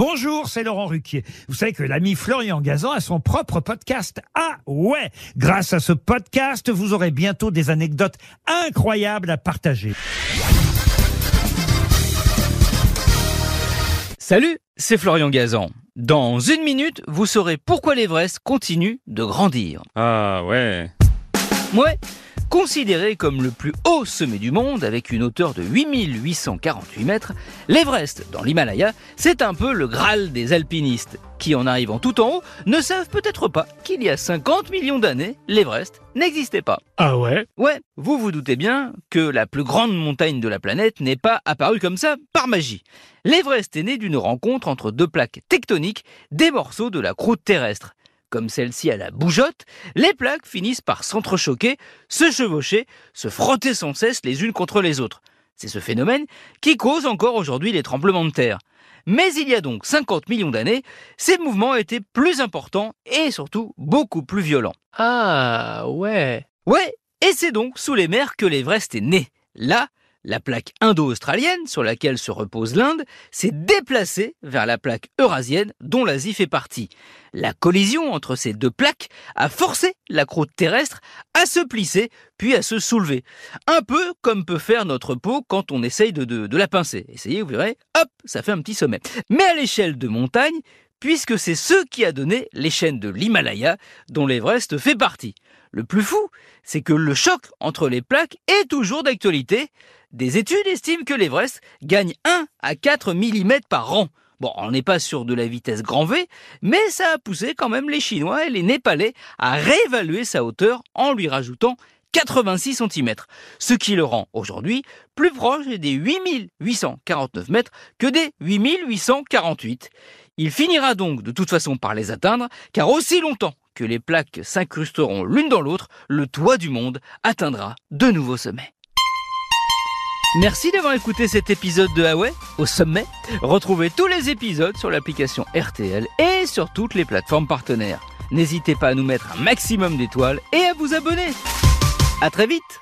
Bonjour, c'est Laurent Ruquier. Vous savez que l'ami Florian Gazan a son propre podcast. Ah ouais Grâce à ce podcast, vous aurez bientôt des anecdotes incroyables à partager. Salut, c'est Florian Gazan. Dans une minute, vous saurez pourquoi l'Everest continue de grandir. Ah ouais. Ouais, considéré comme le plus haut sommet du monde avec une hauteur de 8848 mètres, l'Everest dans l'Himalaya, c'est un peu le Graal des alpinistes qui, en arrivant tout en haut, ne savent peut-être pas qu'il y a 50 millions d'années, l'Everest n'existait pas. Ah ouais? Ouais, vous vous doutez bien que la plus grande montagne de la planète n'est pas apparue comme ça par magie. L'Everest est né d'une rencontre entre deux plaques tectoniques, des morceaux de la croûte terrestre. Comme celle-ci à la bougeotte, les plaques finissent par s'entrechoquer, se chevaucher, se frotter sans cesse les unes contre les autres. C'est ce phénomène qui cause encore aujourd'hui les tremblements de terre. Mais il y a donc 50 millions d'années, ces mouvements étaient plus importants et surtout beaucoup plus violents. Ah, ouais. Ouais, et c'est donc sous les mers que l'Everest est né. Là, la plaque indo-australienne, sur laquelle se repose l'Inde, s'est déplacée vers la plaque eurasienne, dont l'Asie fait partie. La collision entre ces deux plaques a forcé la croûte terrestre à se plisser, puis à se soulever. Un peu comme peut faire notre peau quand on essaye de, la pincer. Essayez, vous verrez, hop, ça fait un petit sommet. Mais à l'échelle de montagne, puisque c'est ce qui a donné les chaînes de l'Himalaya, dont l'Everest fait partie. Le plus fou, c'est que le choc entre les plaques est toujours d'actualité. Des études estiment que l'Everest gagne 1 à 4 mm par an. Bon, on n'est pas sur de la vitesse grand V, mais ça a poussé quand même les Chinois et les Népalais à réévaluer sa hauteur en lui rajoutant 86 cm, ce qui le rend aujourd'hui plus proche des 8849 mètres que des 8848. Il finira donc de toute façon par les atteindre, car aussi longtemps que les plaques s'incrusteront l'une dans l'autre, le toit du monde atteindra de nouveaux sommets. Merci d'avoir écouté cet épisode de Huawei au sommet. Retrouvez tous les épisodes sur l'application RTL et sur toutes les plateformes partenaires. N'hésitez pas à nous mettre un maximum d'étoiles et à vous abonner. À très vite